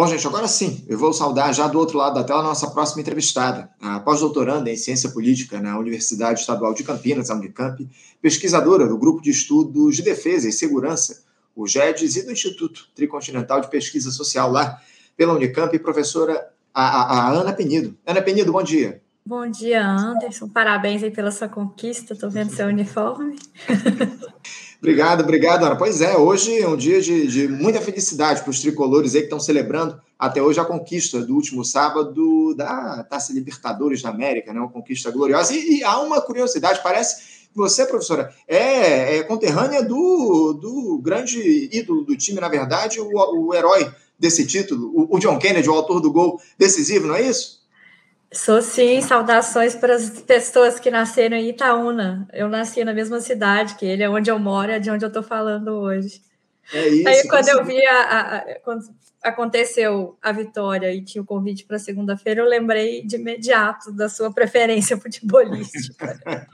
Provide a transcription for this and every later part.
Bom, gente, agora sim, eu vou saudar já do outro lado da tela a nossa próxima entrevistada, a pós-doutoranda em Ciência Política na Universidade Estadual de Campinas, a Unicamp, pesquisadora do Grupo de Estudos de Defesa e Segurança, o GEDES, e do Instituto Tricontinental de Pesquisa Social lá pela Unicamp, professora a, a, a Ana Penido. Ana Penido, bom dia. Bom dia, Anderson. Parabéns aí pela sua conquista. Estou vendo seu uniforme. obrigado, obrigado, Ana. Pois é, hoje é um dia de, de muita felicidade para os tricolores aí que estão celebrando até hoje a conquista do último sábado da Taça Libertadores da América, né? Uma conquista gloriosa. E, e há uma curiosidade, parece que você, professora, é, é, conterrânea do, do grande ídolo do time, na verdade, o, o herói desse título, o, o John Kennedy, o autor do gol decisivo, não é isso? Sou sim, saudações para as pessoas que nasceram em Itaúna. Eu nasci na mesma cidade que ele, é onde eu moro, é de onde eu estou falando hoje. É isso. Aí quando eu vi a, a, a, quando aconteceu a vitória e tinha o convite para segunda-feira, eu lembrei de imediato da sua preferência futebolística.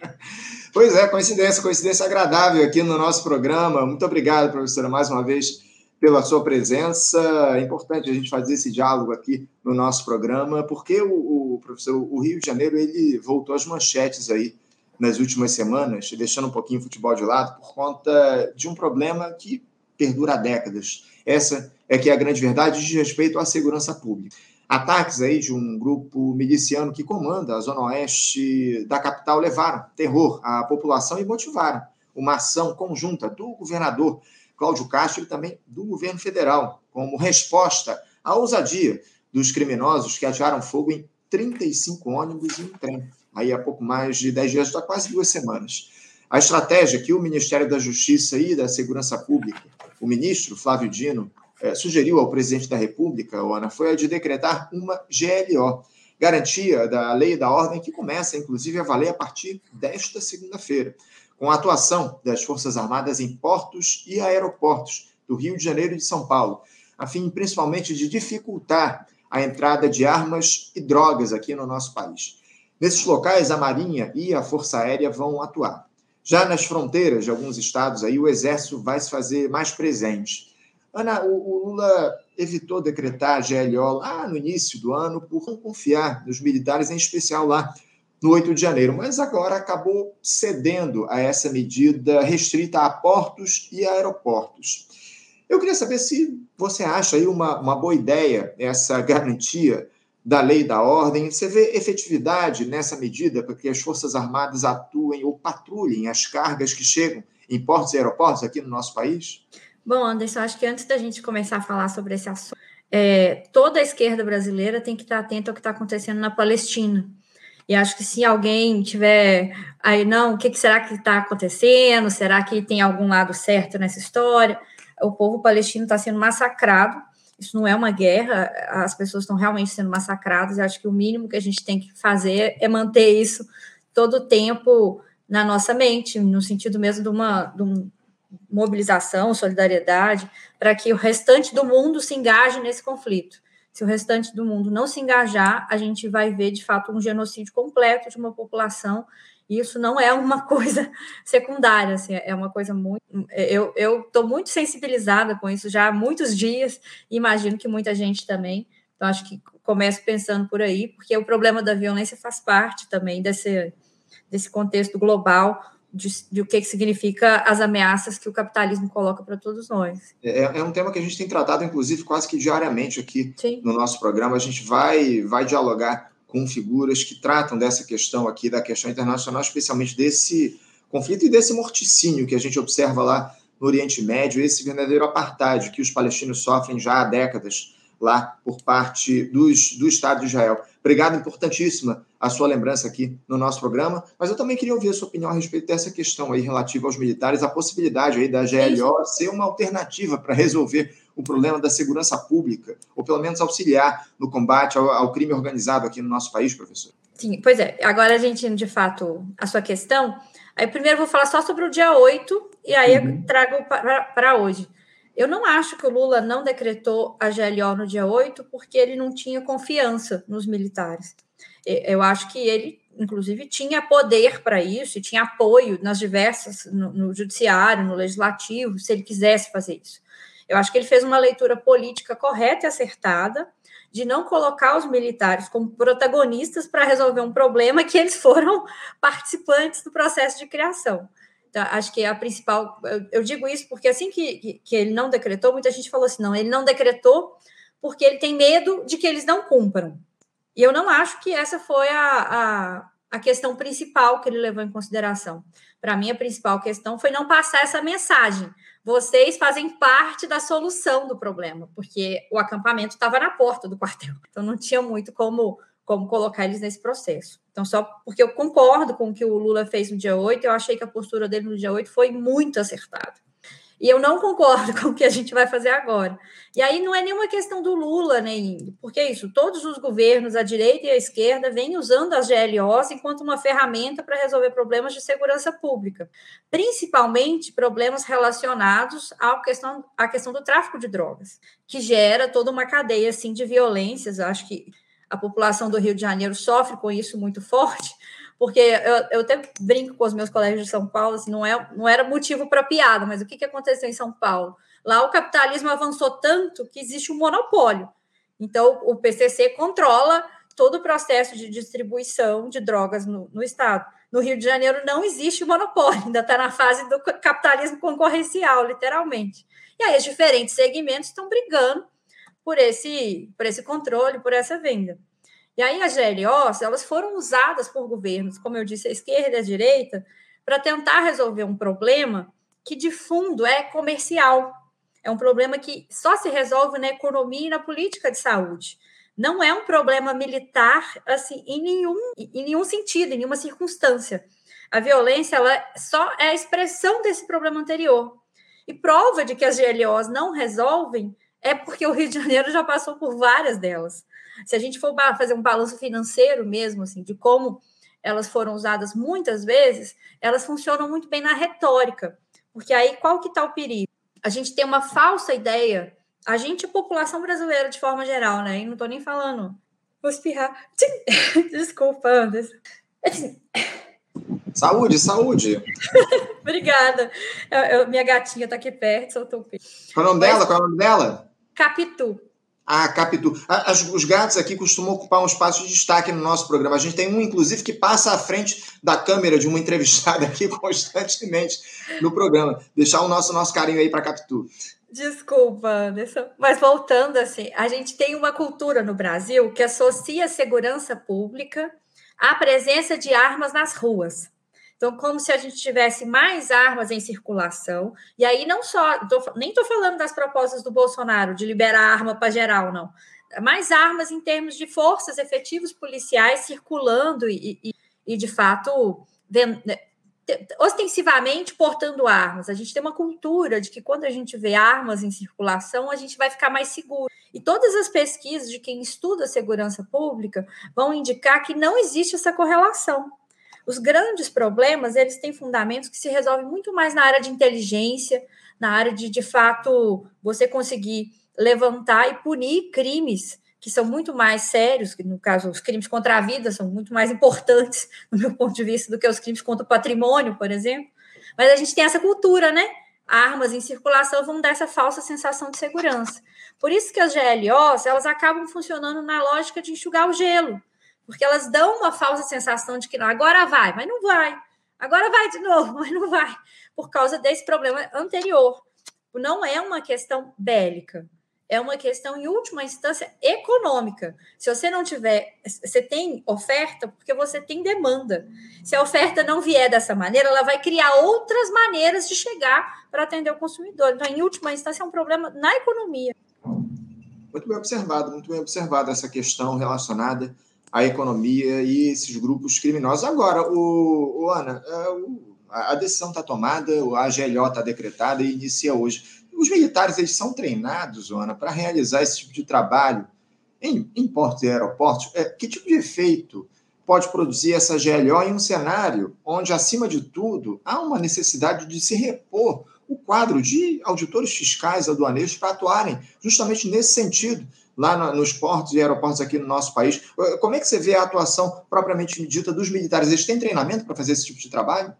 pois é, coincidência, coincidência agradável aqui no nosso programa. Muito obrigado, professora, mais uma vez pela sua presença. É importante a gente fazer esse diálogo aqui no nosso programa, porque o, o professor, o Rio de Janeiro, ele voltou às manchetes aí nas últimas semanas, deixando um pouquinho o futebol de lado, por conta de um problema que perdura há décadas. Essa é que é a grande verdade de respeito à segurança pública. Ataques aí de um grupo miliciano que comanda a zona oeste da capital levaram terror à população e motivaram uma ação conjunta do governador Cláudio Castro e também do governo federal, como resposta à ousadia dos criminosos que atearam fogo em 35 ônibus e um trem, aí há pouco mais de 10 dias, há quase duas semanas. A estratégia que o Ministério da Justiça e da Segurança Pública, o ministro Flávio Dino, eh, sugeriu ao presidente da República, Ana, foi a de decretar uma GLO, garantia da lei e da ordem que começa, inclusive, a valer a partir desta segunda-feira com a atuação das Forças Armadas em portos e aeroportos do Rio de Janeiro e de São Paulo, a fim principalmente de dificultar a entrada de armas e drogas aqui no nosso país. Nesses locais, a Marinha e a Força Aérea vão atuar. Já nas fronteiras de alguns estados, aí, o Exército vai se fazer mais presente. Ana, o, Lula evitou decretar a GLO lá no início do ano por não confiar nos militares, em especial lá no 8 de janeiro, mas agora acabou cedendo a essa medida restrita a portos e aeroportos. Eu queria saber se você acha aí uma, uma boa ideia essa garantia da lei e da ordem. Você vê efetividade nessa medida para que as Forças Armadas atuem ou patrulhem as cargas que chegam em portos e aeroportos aqui no nosso país? Bom, Anderson, acho que antes da gente começar a falar sobre esse assunto, é, toda a esquerda brasileira tem que estar atenta ao que está acontecendo na Palestina. E acho que se alguém tiver aí, não, o que, que será que está acontecendo? Será que tem algum lado certo nessa história? O povo palestino está sendo massacrado. Isso não é uma guerra, as pessoas estão realmente sendo massacradas. Eu acho que o mínimo que a gente tem que fazer é manter isso todo o tempo na nossa mente, no sentido mesmo de uma, de uma mobilização, solidariedade, para que o restante do mundo se engaje nesse conflito se o restante do mundo não se engajar, a gente vai ver de fato um genocídio completo de uma população. E isso não é uma coisa secundária, assim, é uma coisa muito. Eu estou muito sensibilizada com isso já há muitos dias, e imagino que muita gente também. Então, acho que começo pensando por aí, porque o problema da violência faz parte também desse, desse contexto global de, de, o que, que significa as ameaças que o capitalismo coloca para todos nós. É, é, um tema que a gente tem tratado, inclusive, quase que diariamente aqui Sim. no nosso programa. A gente vai, vai dialogar com figuras que tratam dessa questão aqui, da questão internacional, especialmente desse conflito e desse morticínio que a gente observa lá no Oriente Médio, esse verdadeiro apartheid que os palestinos sofrem já há décadas lá por parte dos, do Estado de Israel. Obrigado, importantíssima a sua lembrança aqui no nosso programa, mas eu também queria ouvir a sua opinião a respeito dessa questão aí relativa aos militares, a possibilidade aí da GLO ser uma alternativa para resolver o problema da segurança pública, ou pelo menos auxiliar no combate ao, ao crime organizado aqui no nosso país, professor. Sim, pois é. Agora a gente, de fato, a sua questão. Aí primeiro vou falar só sobre o dia 8 e aí uhum. eu trago para hoje. Eu não acho que o Lula não decretou a GLO no dia 8 porque ele não tinha confiança nos militares. Eu acho que ele, inclusive, tinha poder para isso e tinha apoio nas diversas, no, no judiciário, no legislativo, se ele quisesse fazer isso. Eu acho que ele fez uma leitura política correta e acertada de não colocar os militares como protagonistas para resolver um problema que eles foram participantes do processo de criação. Então, acho que a principal. Eu, digo isso porque assim que, que, que, ele não decretou, muita gente falou assim: não, ele não decretou porque ele tem medo de que eles não cumpram. E eu não acho que essa foi a, a, a questão principal que ele levou em consideração. Para mim, a principal questão foi não passar essa mensagem. Vocês fazem parte da solução do problema, porque o acampamento estava na porta do quartel. Então, não tinha muito como, como colocar eles nesse processo. Então, só porque eu concordo com o que o Lula fez no dia 8, eu achei que a postura dele no dia 8 foi muito acertada. E eu não concordo com o que a gente vai fazer agora. E aí não é nenhuma questão do Lula, nem. Porque é isso, todos os governos, a direita e a esquerda, vêm usando as GLOs enquanto uma ferramenta para resolver problemas de segurança pública, principalmente problemas relacionados à questão, à questão do tráfico de drogas, que gera toda uma cadeia assim, de violências. Acho que a população do Rio de Janeiro sofre com isso muito forte, porque eu, eu até brinco com os meus colegas de São Paulo, assim, não, é, não era motivo para piada, mas o que, que aconteceu em São Paulo? Lá o capitalismo avançou tanto que existe um monopólio. Então, o PCC controla todo o processo de distribuição de drogas no, no Estado. No Rio de Janeiro não existe monopólio, ainda está na fase do capitalismo concorrencial, literalmente. E aí, os diferentes segmentos estão brigando por esse, por esse controle, por essa venda. E aí as GLOs, elas foram usadas por governos, como eu disse, a esquerda e a direita, para tentar resolver um problema que de fundo é comercial. É um problema que só se resolve na economia e na política de saúde. Não é um problema militar assim em nenhum, em nenhum sentido, em nenhuma circunstância. A violência ela só é a expressão desse problema anterior. E prova de que as GLOs não resolvem é porque o Rio de Janeiro já passou por várias delas. Se a gente for fazer um balanço financeiro mesmo, assim, de como elas foram usadas muitas vezes, elas funcionam muito bem na retórica. Porque aí qual que está o perigo? A gente tem uma falsa ideia, a gente, população brasileira de forma geral, né? E não estou nem falando. Vou espirrar. Desculpa, Anderson. Saúde, saúde. Obrigada. Eu, eu, minha gatinha está aqui perto, soltou o peito. Qual é o nome Mas, dela? Qual é o nome dela? Capitu. Ah, Capitu. As, os gatos aqui costumam ocupar um espaço de destaque no nosso programa. A gente tem um, inclusive, que passa à frente da câmera de uma entrevistada aqui constantemente no programa. Deixar o nosso, nosso carinho aí para Capitu. Desculpa, Anderson. Mas voltando assim, a gente tem uma cultura no Brasil que associa segurança pública à presença de armas nas ruas. Então, como se a gente tivesse mais armas em circulação, e aí não só, tô, nem estou falando das propostas do Bolsonaro de liberar arma para geral, não. Mais armas em termos de forças efetivos policiais circulando e, e, e de fato, né, ostensivamente portando armas. A gente tem uma cultura de que quando a gente vê armas em circulação, a gente vai ficar mais seguro. E todas as pesquisas de quem estuda segurança pública vão indicar que não existe essa correlação. Os grandes problemas, eles têm fundamentos que se resolvem muito mais na área de inteligência, na área de, de fato, você conseguir levantar e punir crimes que são muito mais sérios, que no caso os crimes contra a vida são muito mais importantes, no meu ponto de vista, do que os crimes contra o patrimônio, por exemplo. Mas a gente tem essa cultura, né? Armas em circulação vão dar essa falsa sensação de segurança. Por isso que as GLOs, elas acabam funcionando na lógica de enxugar o gelo porque elas dão uma falsa sensação de que não, agora vai, mas não vai. Agora vai de novo, mas não vai, por causa desse problema anterior. Não é uma questão bélica, é uma questão, em última instância, econômica. Se você não tiver, você tem oferta porque você tem demanda. Se a oferta não vier dessa maneira, ela vai criar outras maneiras de chegar para atender o consumidor. Então, em última instância, é um problema na economia. Muito bem observado, muito bem observado essa questão relacionada a economia e esses grupos criminosos. Agora, o, o Ana, é, a decisão está tomada, a GLO está decretada e inicia hoje. Os militares eles são treinados, Ana, para realizar esse tipo de trabalho em, em portos e aeroportos. É, que tipo de efeito pode produzir essa GLO em um cenário onde, acima de tudo, há uma necessidade de se repor o quadro de auditores fiscais aduaneiros para atuarem justamente nesse sentido, lá nos portos e aeroportos aqui no nosso país. Como é que você vê a atuação propriamente dita dos militares? Eles têm treinamento para fazer esse tipo de trabalho?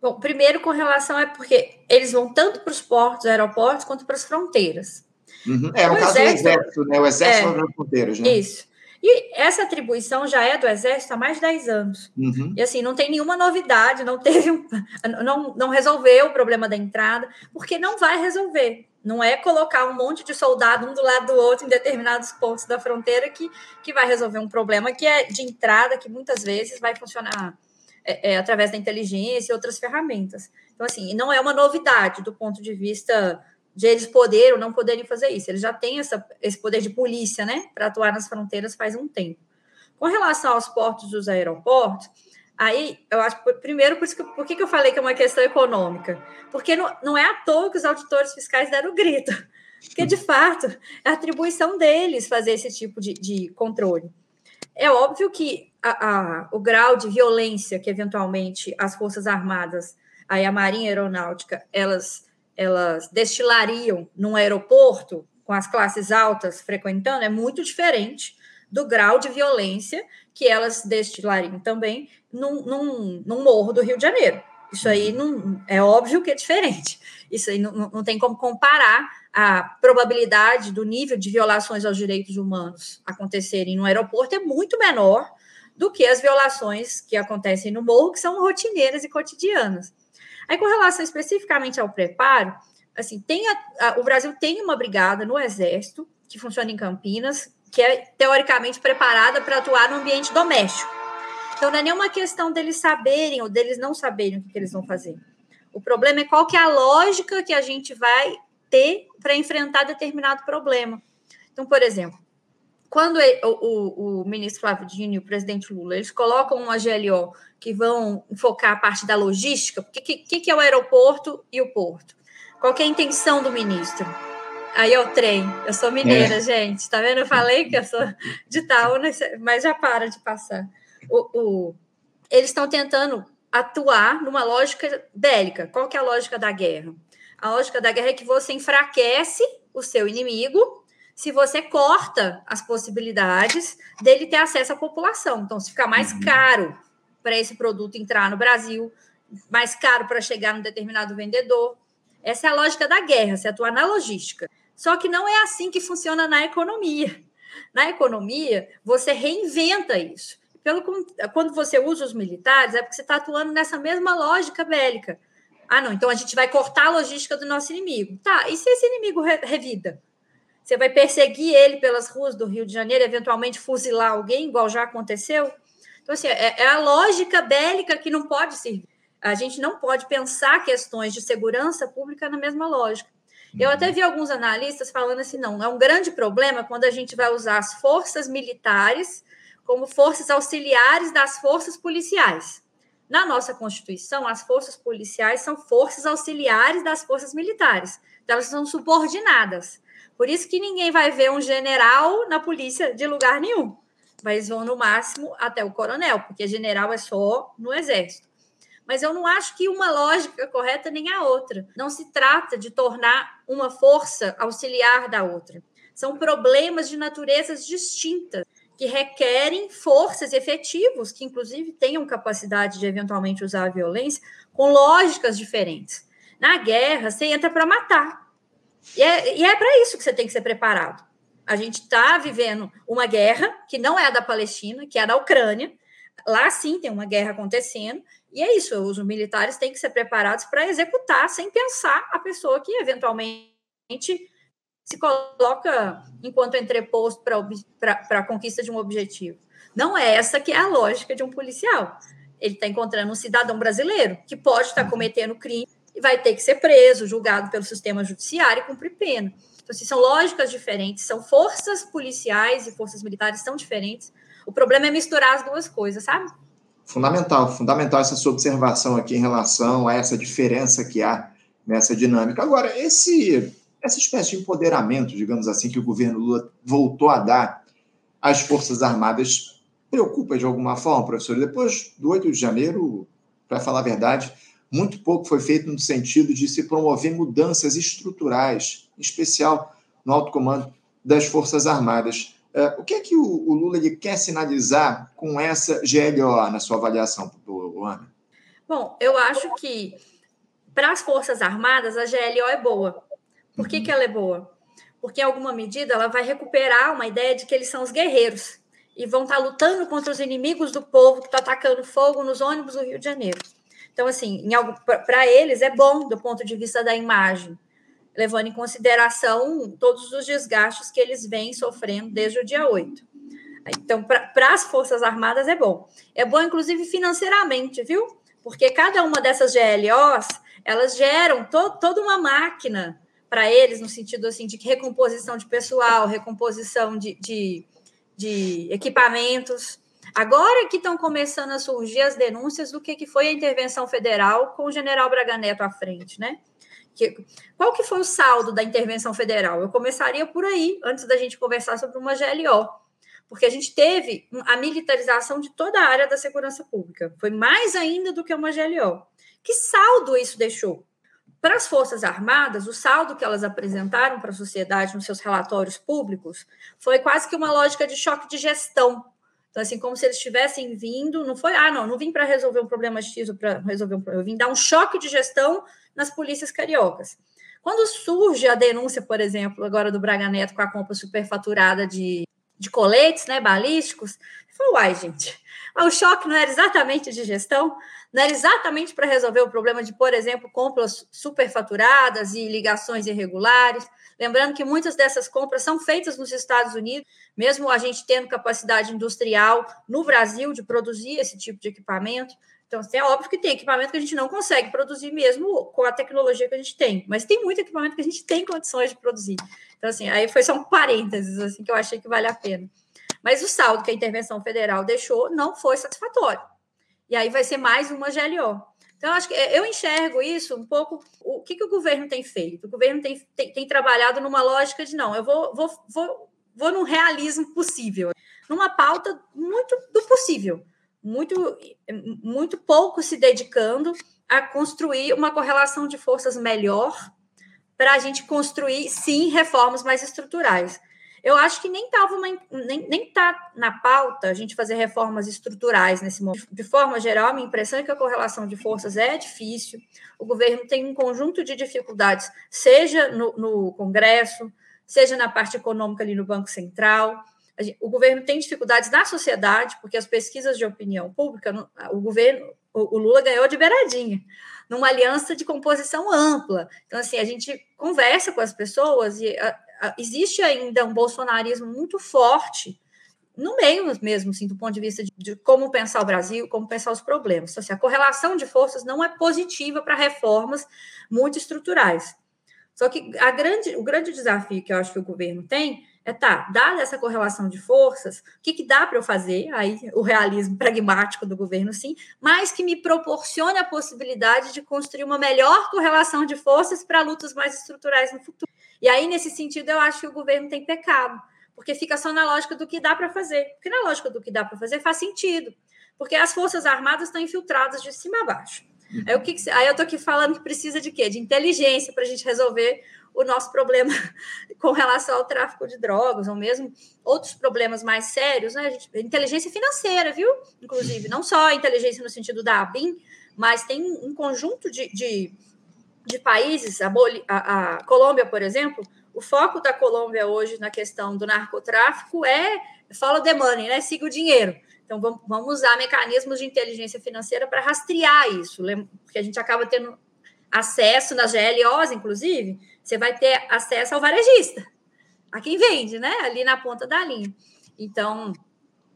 Bom, primeiro com relação é porque eles vão tanto para os portos, aeroportos, quanto para as fronteiras. Uhum. É, no o caso exército, do Exército, né? O Exército é, nas fronteiras, né? Isso. E essa atribuição já é do Exército há mais de 10 anos. Uhum. E assim, não tem nenhuma novidade, não teve um, não, não resolveu o problema da entrada, porque não vai resolver. Não é colocar um monte de soldado um do lado do outro em determinados pontos da fronteira que, que vai resolver um problema que é de entrada, que muitas vezes vai funcionar é, é, através da inteligência e outras ferramentas. Então, assim, não é uma novidade do ponto de vista de eles poderem ou não poderem fazer isso. Eles já têm essa, esse poder de polícia, né, para atuar nas fronteiras faz um tempo. Com relação aos portos dos aeroportos, aí eu acho, primeiro, por, que, por que, que eu falei que é uma questão econômica? Porque não, não é à toa que os auditores fiscais deram o grito, porque de fato é atribuição deles fazer esse tipo de, de controle. É óbvio que a, a, o grau de violência que eventualmente as Forças Armadas, aí a Marinha Aeronáutica, elas elas destilariam num aeroporto com as classes altas frequentando é muito diferente do grau de violência que elas destilariam também num, num, num morro do Rio de Janeiro. Isso aí não, é óbvio que é diferente. Isso aí não, não tem como comparar a probabilidade do nível de violações aos direitos humanos acontecerem no aeroporto é muito menor do que as violações que acontecem no morro, que são rotineiras e cotidianas. Aí, com relação especificamente ao preparo, assim, tem a, a, o Brasil tem uma brigada no Exército, que funciona em Campinas, que é teoricamente preparada para atuar no ambiente doméstico. Então, não é nenhuma questão deles saberem ou deles não saberem o que, que eles vão fazer. O problema é qual que é a lógica que a gente vai ter para enfrentar determinado problema. Então, por exemplo, quando o, o, o, ministro Flávio Dino e o presidente Lula eles colocam uma GLO que vão focar a parte da logística, o que, que, que, é o aeroporto e o porto? Qual é a intenção do ministro? Aí é o trem. Eu sou mineira, é. gente. Tá vendo? Eu falei que eu sou de tal, mas já para de passar. O, o eles estão tentando atuar numa lógica bélica. Qual que é a lógica da guerra? A lógica da guerra é que você enfraquece o seu inimigo se você corta as possibilidades dele ter acesso à população. Então, se ficar mais uhum. caro para esse produto entrar no Brasil, mais caro para chegar num determinado vendedor. Essa é a lógica da guerra, se atuar na logística. Só que não é assim que funciona na economia. Na economia, você reinventa isso. Pelo, quando você usa os militares, é porque você está atuando nessa mesma lógica bélica. Ah, não, então a gente vai cortar a logística do nosso inimigo. Tá, e se esse inimigo revida? Você vai perseguir ele pelas ruas do Rio de Janeiro, eventualmente fuzilar alguém, igual já aconteceu? Então, assim, é, é a lógica bélica que não pode servir. A gente não pode pensar questões de segurança pública na mesma lógica. Eu até uhum. vi alguns analistas falando assim: não, é um grande problema quando a gente vai usar as forças militares como forças auxiliares das forças policiais. Na nossa Constituição, as forças policiais são forças auxiliares das forças militares. Então, elas são subordinadas. Por isso que ninguém vai ver um general na polícia de lugar nenhum. Mas vão no máximo até o coronel, porque general é só no exército. Mas eu não acho que uma lógica correta nem a outra. Não se trata de tornar uma força auxiliar da outra. São problemas de naturezas distintas que requerem forças efetivos, que inclusive tenham capacidade de eventualmente usar a violência, com lógicas diferentes. Na guerra, você entra para matar. E é, e é para isso que você tem que ser preparado. A gente está vivendo uma guerra que não é a da Palestina, que é a da Ucrânia. Lá sim tem uma guerra acontecendo, e é isso. Os militares têm que ser preparados para executar sem pensar a pessoa que eventualmente se coloca enquanto entreposto para a conquista de um objetivo. Não é essa que é a lógica de um policial. Ele está encontrando um cidadão brasileiro que pode estar tá cometendo crime e vai ter que ser preso, julgado pelo sistema judiciário e cumprir pena. Então, assim, são lógicas diferentes, são forças policiais e forças militares são diferentes. O problema é misturar as duas coisas, sabe? Fundamental, fundamental essa sua observação aqui em relação a essa diferença que há nessa dinâmica. Agora, esse essa espécie de empoderamento, digamos assim, que o governo Lula voltou a dar às Forças Armadas preocupa de alguma forma, professor? Depois do 8 de janeiro, para falar a verdade, muito pouco foi feito no sentido de se promover mudanças estruturais, em especial no alto comando das Forças Armadas. É, o que é que o, Lula ele quer sinalizar com essa GLOA, na sua avaliação, Ana? Bom, eu acho que para as Forças Armadas a GLO é boa. Por que, que ela é boa? Porque, em alguma medida, ela vai recuperar uma ideia de que eles são os guerreiros e vão estar tá lutando contra os inimigos do povo que está atacando fogo nos ônibus do Rio de Janeiro. Então, assim, para eles é bom do ponto de vista da imagem, levando em consideração todos os desgastes que eles vêm sofrendo desde o dia 8. Então, para as Forças Armadas é bom. É bom, inclusive, financeiramente, viu? Porque cada uma dessas GLOs, elas geram to toda uma máquina para eles, no sentido assim de recomposição de pessoal, recomposição de, de, de equipamentos. Agora que estão começando a surgir as denúncias do que, que foi a intervenção federal com o general Braga Neto à frente, né? Que, qual que foi o saldo da intervenção federal? Eu começaria por aí, antes da gente conversar sobre uma GLO porque a gente teve a militarização de toda a área da segurança pública. Foi mais ainda do que uma GLO. Que saldo isso deixou? Para as Forças Armadas, o saldo que elas apresentaram para a sociedade nos seus relatórios públicos foi quase que uma lógica de choque de gestão. Então, assim, como se eles tivessem vindo, não foi, ah, não, não vim para resolver um problema X ou para resolver um problema, eu vim dar um choque de gestão nas polícias cariocas. Quando surge a denúncia, por exemplo, agora do Braga Neto com a compra superfaturada de de coletes né, balísticos. Falei, uai, gente, o choque não era exatamente de gestão, não era exatamente para resolver o problema de, por exemplo, compras superfaturadas e ligações irregulares. Lembrando que muitas dessas compras são feitas nos Estados Unidos, mesmo a gente tendo capacidade industrial no Brasil de produzir esse tipo de equipamento. Então, é óbvio que tem equipamento que a gente não consegue produzir mesmo com a tecnologia que a gente tem, mas tem muito equipamento que a gente tem condições de produzir. Então, assim, aí foi só um parênteses, assim, que eu achei que vale a pena. Mas o saldo que a intervenção federal deixou não foi satisfatório. E aí vai ser mais uma GLO. Então, acho que é, eu enxergo isso um pouco. O que, que o governo tem feito? O governo tem, tem, tem trabalhado numa lógica de não, eu vou, vou, vou, vou num realismo possível, numa pauta muito do possível, muito, muito pouco se dedicando a construir uma correlação de forças melhor para a gente construir, sim, reformas mais estruturais. Eu acho que nem estava nem, nem tá na pauta a gente fazer reformas estruturais nesse momento. De forma geral, a minha impressão é que a correlação de forças é difícil. O governo tem um conjunto de dificuldades, seja no, no Congresso, seja na parte econômica ali no Banco Central. O governo tem dificuldades na sociedade, porque as pesquisas de opinião pública, o governo, o Lula ganhou de beiradinha numa aliança de composição ampla. Então, assim, a gente conversa com as pessoas e existe ainda um bolsonarismo muito forte no meio mesmo, assim, do ponto de vista de, de como pensar o Brasil, como pensar os problemas. Então, assim, a correlação de forças não é positiva para reformas muito estruturais. Só que a grande, o grande desafio que eu acho que o governo tem é tá, dada essa correlação de forças, o que, que dá para eu fazer? Aí o realismo pragmático do governo, sim, mas que me proporcione a possibilidade de construir uma melhor correlação de forças para lutas mais estruturais no futuro. E aí, nesse sentido, eu acho que o governo tem pecado, porque fica só na lógica do que dá para fazer. Porque na lógica do que dá para fazer faz sentido, porque as Forças Armadas estão infiltradas de cima a baixo. Aí, o que, que aí eu estou aqui falando que precisa de quê? De inteligência para a gente resolver o nosso problema com relação ao tráfico de drogas, ou mesmo outros problemas mais sérios, né? Gente, inteligência financeira, viu? Inclusive, não só inteligência no sentido da ABIN, mas tem um conjunto de, de, de países, a, Boli, a, a Colômbia, por exemplo, o foco da Colômbia hoje na questão do narcotráfico é follow the money, né? Siga o dinheiro. Então, vamos, vamos usar mecanismos de inteligência financeira para rastrear isso, porque a gente acaba tendo acesso nas GLOs, inclusive, você vai ter acesso ao varejista, a quem vende, né? Ali na ponta da linha. Então,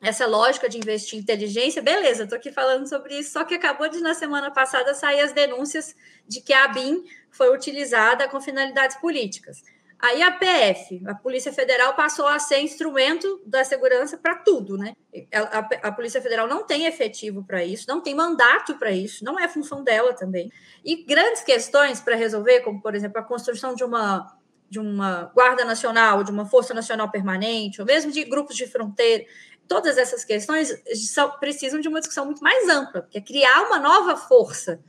essa lógica de investir em inteligência, beleza, estou aqui falando sobre isso, só que acabou de, na semana passada, sair as denúncias de que a BIM foi utilizada com finalidades políticas. Aí a PF, a Polícia Federal, passou a ser instrumento da segurança para tudo, né? A, a, a, Polícia Federal não tem efetivo para isso, não tem mandato para isso, não é função dela também. E grandes questões para resolver, como, por exemplo, a construção de uma, de uma Guarda Nacional, de uma Força Nacional Permanente, ou mesmo de grupos de fronteira, todas essas questões precisam de uma discussão muito mais ampla, que é criar uma nova força,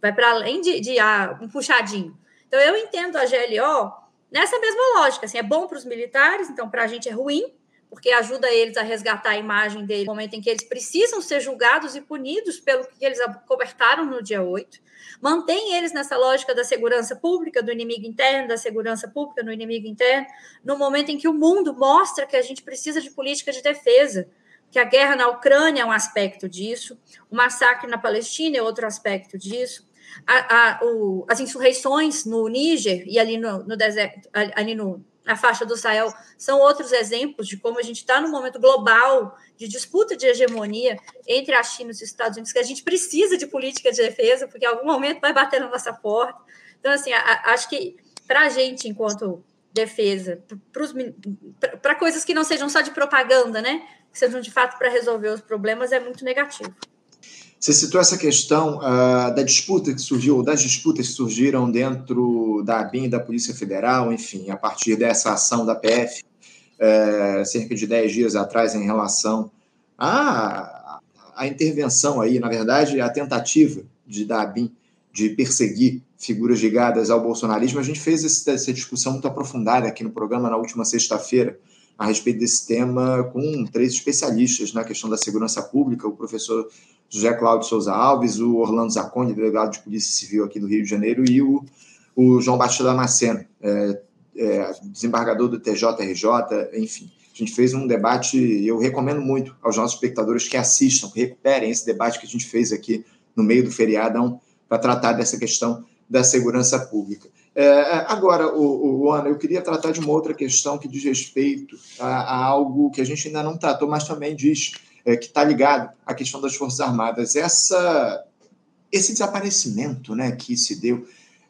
vai para além de, de ah, um puxadinho. Então, eu entendo a GLO nessa mesma lógica. Assim, é bom para os militares, então para a gente é ruim, porque ajuda eles a resgatar a imagem deles no momento em que eles precisam ser julgados e punidos pelo que eles cobertaram no dia 8. Mantém eles nessa lógica da segurança pública, do inimigo interno, da segurança pública no inimigo interno, no momento em que o mundo mostra que a gente precisa de política de defesa, que a guerra na Ucrânia é um aspecto disso, o massacre na Palestina é outro aspecto disso, a, a, o, as insurreições no Níger e ali no, no deserto, ali no, na faixa do Sahel, são outros exemplos de como a gente está num momento global de disputa de hegemonia entre a China e os Estados Unidos, que a gente precisa de política de defesa, porque em algum momento vai bater na nossa porta. Então, assim, a, acho que para a gente, enquanto defesa, para coisas que não sejam só de propaganda, né? Que sejam de fato para resolver os problemas, é muito negativo. Você citou essa questão uh, da disputa que surgiu, das disputas que surgiram dentro da ABIN e da Polícia Federal, enfim, a partir dessa ação da PF, uh, cerca de 10 dias atrás, em relação à, à intervenção aí, na verdade, a tentativa de, da ABIN de perseguir figuras ligadas ao bolsonarismo. A gente fez esse, essa discussão muito aprofundada aqui no programa na última sexta-feira, a respeito desse tema com três especialistas na questão da segurança pública, o professor José Cláudio Souza Alves, o Orlando Zaconi, delegado de Polícia Civil aqui do Rio de Janeiro, e o, o João Batista Damasceno, é, é, desembargador do TJRJ, enfim. A gente fez um debate, eu recomendo muito aos nossos espectadores que assistam, que recuperem esse debate que a gente fez aqui no meio do feriadão para tratar dessa questão da segurança pública. É, agora, o, o, Ana, eu queria tratar de uma outra questão que diz respeito a, a algo que a gente ainda não tratou, mas também diz é, que está ligado à questão das Forças Armadas. Essa, esse desaparecimento né, que se deu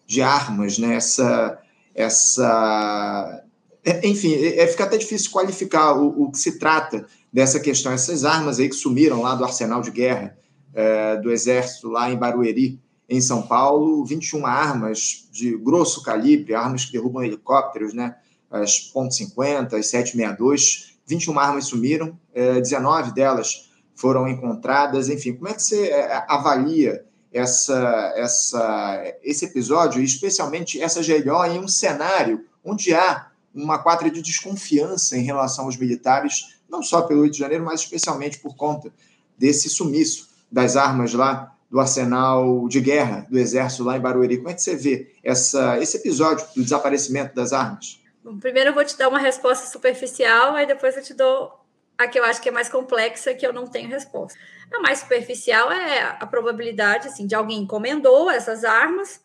de armas, né, essa, essa é, enfim, é, é, fica até difícil qualificar o, o, que se trata dessa questão. Essas armas aí que sumiram lá do arsenal de guerra é, do Exército, lá em Barueri, em São Paulo, 21 armas de grosso calibre, armas que derrubam helicópteros, né? as .50, as 762, 21 armas sumiram, 19 é, delas foram encontradas. Enfim, como é que você é, avalia essa, essa, esse episódio, especialmente essa GLO, em um cenário onde há uma quadra de desconfiança em relação aos militares, não só pelo 8 de janeiro, mas especialmente por conta desse sumiço das armas lá do arsenal de guerra do Exército lá em Barueri. Como é que você vê essa, esse episódio do desaparecimento das armas? Primeiro eu vou te dar uma resposta superficial, aí depois eu te dou a que eu acho que é mais complexa, que eu não tenho resposta. A mais superficial é a probabilidade assim, de alguém encomendou essas armas,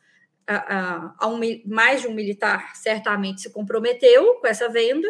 a, a, a um, mais de um militar certamente se comprometeu com essa venda,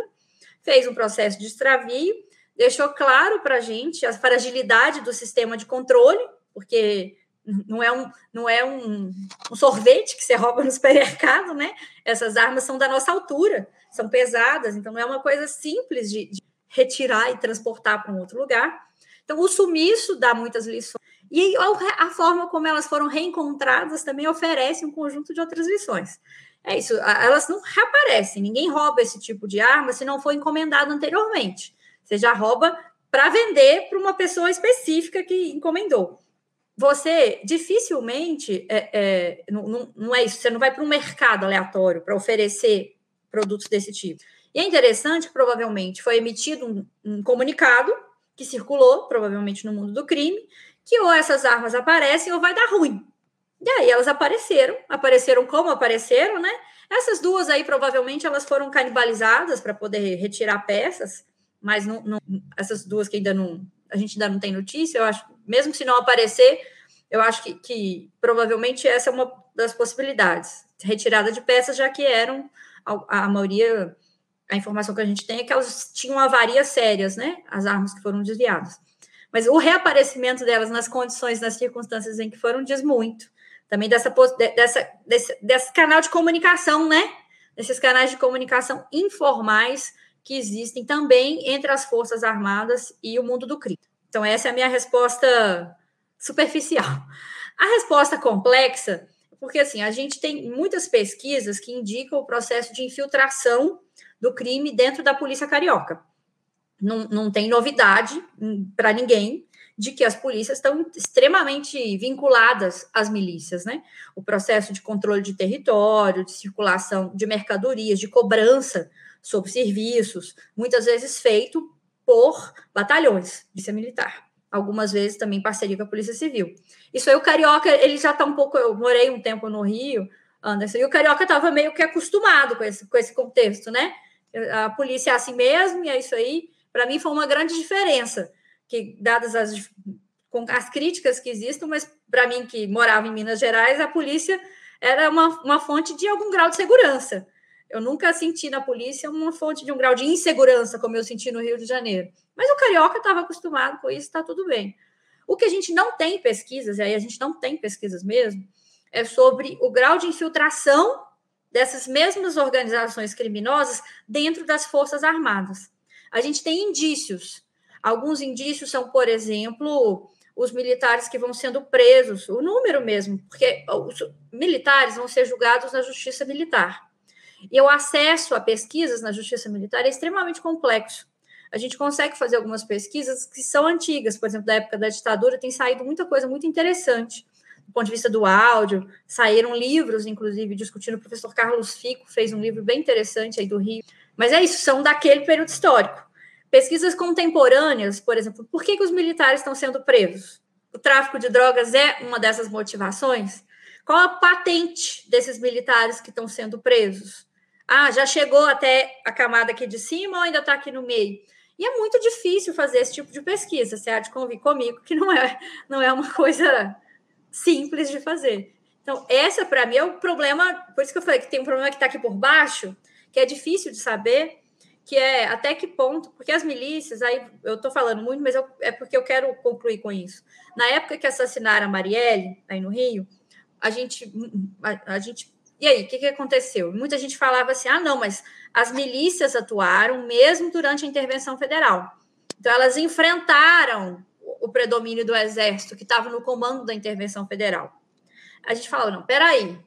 fez um processo de extravio, deixou claro para a gente a fragilidade do sistema de controle, porque não é um, não é um, um, sorvete que você rouba no supermercado, né? Essas armas são da nossa altura, são pesadas, então não é uma coisa simples de, de retirar e transportar para um outro lugar. Então, o sumiço dá muitas lições. E a forma como elas foram reencontradas também oferece um conjunto de outras lições. É isso, elas não reaparecem, ninguém rouba esse tipo de arma se não foi encomendado anteriormente. Você já rouba para vender para uma pessoa específica que encomendou você dificilmente é, é, não, não, é isso, você não vai para um mercado aleatório para oferecer produtos desse tipo. E é interessante que provavelmente foi emitido um, um, comunicado que circulou, provavelmente no mundo do crime, que ou essas armas aparecem ou vai dar ruim. E aí elas apareceram, apareceram como apareceram, né? Essas duas aí provavelmente elas foram canibalizadas para poder retirar peças, mas não, não, essas duas que ainda não a gente ainda não tem notícia, eu acho, mesmo se não aparecer, eu acho que, que provavelmente essa é uma das possibilidades. Retirada de peças, já que eram, a, a maioria, a informação que a gente tem é que elas tinham avarias sérias, né? As armas que foram desviadas. Mas o reaparecimento delas nas condições, nas circunstâncias em que foram, diz muito. Também dessa, dessa, desse, desse canal de comunicação, né? Desses canais de comunicação informais que existem também entre as Forças Armadas e o mundo do crime. Então, essa é a minha resposta superficial. A resposta complexa, porque assim, a gente tem muitas pesquisas que indicam o processo de infiltração do crime dentro da polícia carioca. Não, não tem novidade para ninguém de que as polícias estão extremamente vinculadas às milícias, né? O processo de controle de território, de circulação de mercadorias, de cobrança sobre serviços, muitas vezes feito por batalhões, polícia militar. Algumas vezes também parceria com a Polícia Civil. Isso aí, o Carioca, ele já está um pouco. Eu morei um tempo no Rio, Anderson, e o Carioca estava meio que acostumado com esse, com esse contexto, né? A polícia é assim mesmo, e é isso aí. Para mim, foi uma grande diferença, que dadas as, as críticas que existem, mas para mim, que morava em Minas Gerais, a polícia era uma, uma fonte de algum grau de segurança. Eu nunca senti na polícia uma fonte de um grau de insegurança, como eu senti no Rio de Janeiro. Mas o carioca estava acostumado com isso, está tudo bem. O que a gente não tem pesquisas, e aí a gente não tem pesquisas mesmo, é sobre o grau de infiltração dessas mesmas organizações criminosas dentro das Forças Armadas. A gente tem indícios. Alguns indícios são, por exemplo, os militares que vão sendo presos, o número mesmo, porque os militares vão ser julgados na justiça militar. E o acesso a pesquisas na justiça militar é extremamente complexo. A gente consegue fazer algumas pesquisas que são antigas, por exemplo, da época da ditadura, tem saído muita coisa muito interessante do ponto de vista do áudio. Saíram livros, inclusive, discutindo. O professor Carlos Fico fez um livro bem interessante aí do Rio. Mas é isso, são daquele período histórico. Pesquisas contemporâneas, por exemplo, por que, que os militares estão sendo presos? O tráfico de drogas é uma dessas motivações? Qual a patente desses militares que estão sendo presos? Ah, já chegou até a camada aqui de cima ou ainda está aqui no meio? E é muito difícil fazer esse tipo de pesquisa. Você há de convir comigo que não é, não é uma coisa simples de fazer. Então, essa para mim é o problema, por isso que eu falei que tem um problema que está aqui por baixo, que é difícil de saber, que é até que ponto, porque as milícias, aí eu estou falando muito, mas eu, é porque eu quero concluir com isso. Na época que assassinaram a Marielle, aí no Rio, a gente, a, a gente e aí, o que, que aconteceu? Muita gente falava assim: ah, não, mas as milícias atuaram mesmo durante a intervenção federal. Então, elas enfrentaram o predomínio do exército que estava no comando da intervenção federal. A gente falava: não, peraí,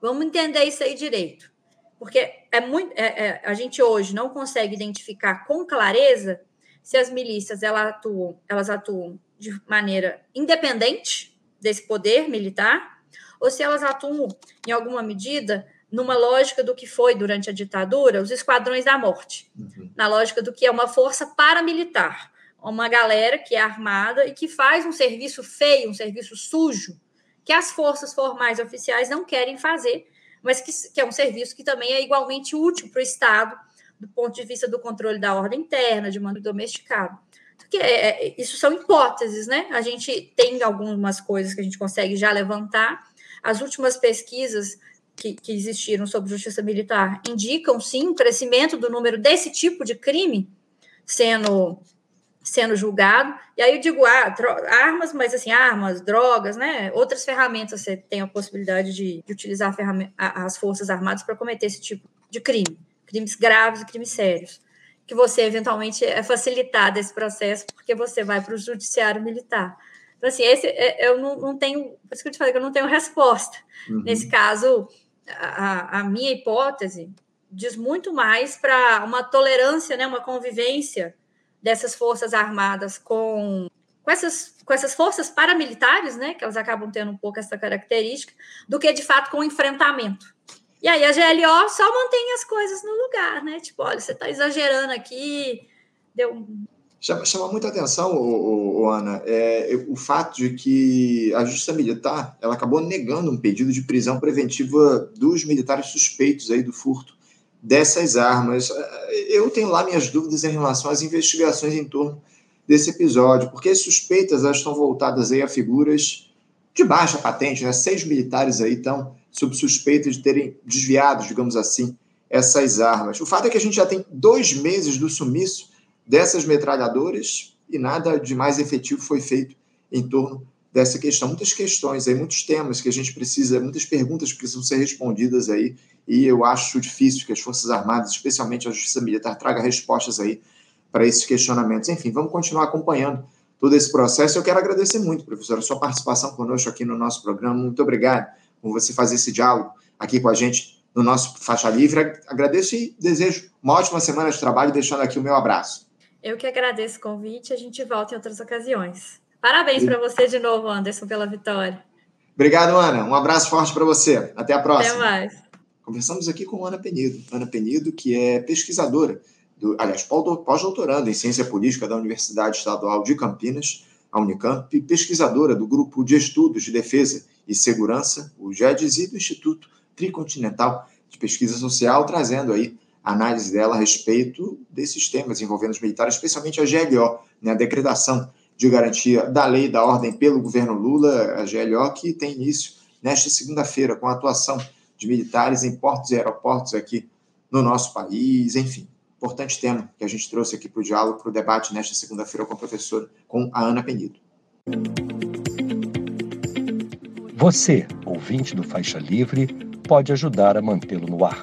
vamos entender isso aí direito. Porque é muito, é, é, a gente hoje não consegue identificar com clareza se as milícias elas atuam, elas atuam de maneira independente desse poder militar ou se elas atuam, em alguma medida, numa lógica do que foi durante a ditadura os esquadrões da morte, uhum. na lógica do que é uma força paramilitar, uma galera que é armada e que faz um serviço feio, um serviço sujo, que as forças formais oficiais não querem fazer, mas que, que é um serviço que também é igualmente útil para o Estado, do ponto de vista do controle da ordem interna, de mando domesticado. Porque é, é, isso são hipóteses, né? A gente tem algumas coisas que a gente consegue já levantar, as últimas pesquisas que, que existiram sobre justiça militar indicam, sim, o crescimento do número desse tipo de crime sendo sendo julgado. E aí eu digo ah, armas, mas assim, armas, drogas, né? Outras ferramentas você tem a possibilidade de, de utilizar as forças armadas para cometer esse tipo de crime, crimes graves e crimes sérios. Que você eventualmente é facilitado esse processo porque você vai para o judiciário militar. Então, assim, esse, é, eu não, não tenho, por isso que eu te falei que eu não tenho resposta. Uhum. Nesse caso, a, a minha hipótese diz muito mais para uma tolerância, né, uma convivência dessas forças armadas com, com, essas, com essas forças paramilitares, né, que elas acabam tendo um pouco essa característica, do que de fato com o enfrentamento. E aí a GLO só mantém as coisas no lugar, né? Tipo, olha, você está exagerando aqui, deu Chama, chama muita atenção, o, o, Ana, é, o fato de que a Justiça Militar ela acabou negando um pedido de prisão preventiva dos militares suspeitos aí do furto dessas armas. Eu tenho lá minhas dúvidas em relação às investigações em torno desse episódio, porque as suspeitas elas estão voltadas aí a figuras de baixa patente, né? Seis militares aí estão sob suspeita de terem desviado, digamos assim, essas armas. O fato é que a gente já tem dois meses do sumiço dessas metralhadoras e nada de mais efetivo foi feito em torno dessa questão. Muitas questões aí, muitos temas que a gente precisa, muitas perguntas precisam ser respondidas aí, e eu acho difícil que as Forças Armadas, especialmente a Justiça Militar, traga respostas aí para esses questionamentos. Enfim, vamos continuar acompanhando todo esse processo. Eu quero agradecer muito, professor, a sua participação conosco aqui no nosso programa. Muito obrigado por você fazer esse diálogo aqui com a gente no nosso Faixa Livre. Agradeço e desejo uma ótima semana de trabalho, deixando aqui o meu abraço. Eu que agradeço o convite, a gente volta em outras ocasiões. Parabéns para você de novo, Anderson, pela vitória. Obrigado, Ana. Um abraço forte para você. Até a próxima. Até mais. Conversamos aqui com Ana Penido. Ana Penido, que é pesquisadora do, aliás, pós-doutoranda em ciência política da Universidade Estadual de Campinas, a Unicamp, pesquisadora do Grupo de Estudos de Defesa e Segurança, o GEDES, e do Instituto Tricontinental de Pesquisa Social, trazendo aí análise dela a respeito desses temas envolvendo os militares, especialmente a GLO, né, a decretação de garantia da lei da ordem pelo governo Lula, a GLO, que tem início nesta segunda-feira com a atuação de militares em portos e aeroportos aqui no nosso país, enfim. Importante tema que a gente trouxe aqui para o diálogo, para o debate nesta segunda-feira com a professora, com a Ana Penido. Você, ouvinte do Faixa Livre, pode ajudar a mantê-lo no ar.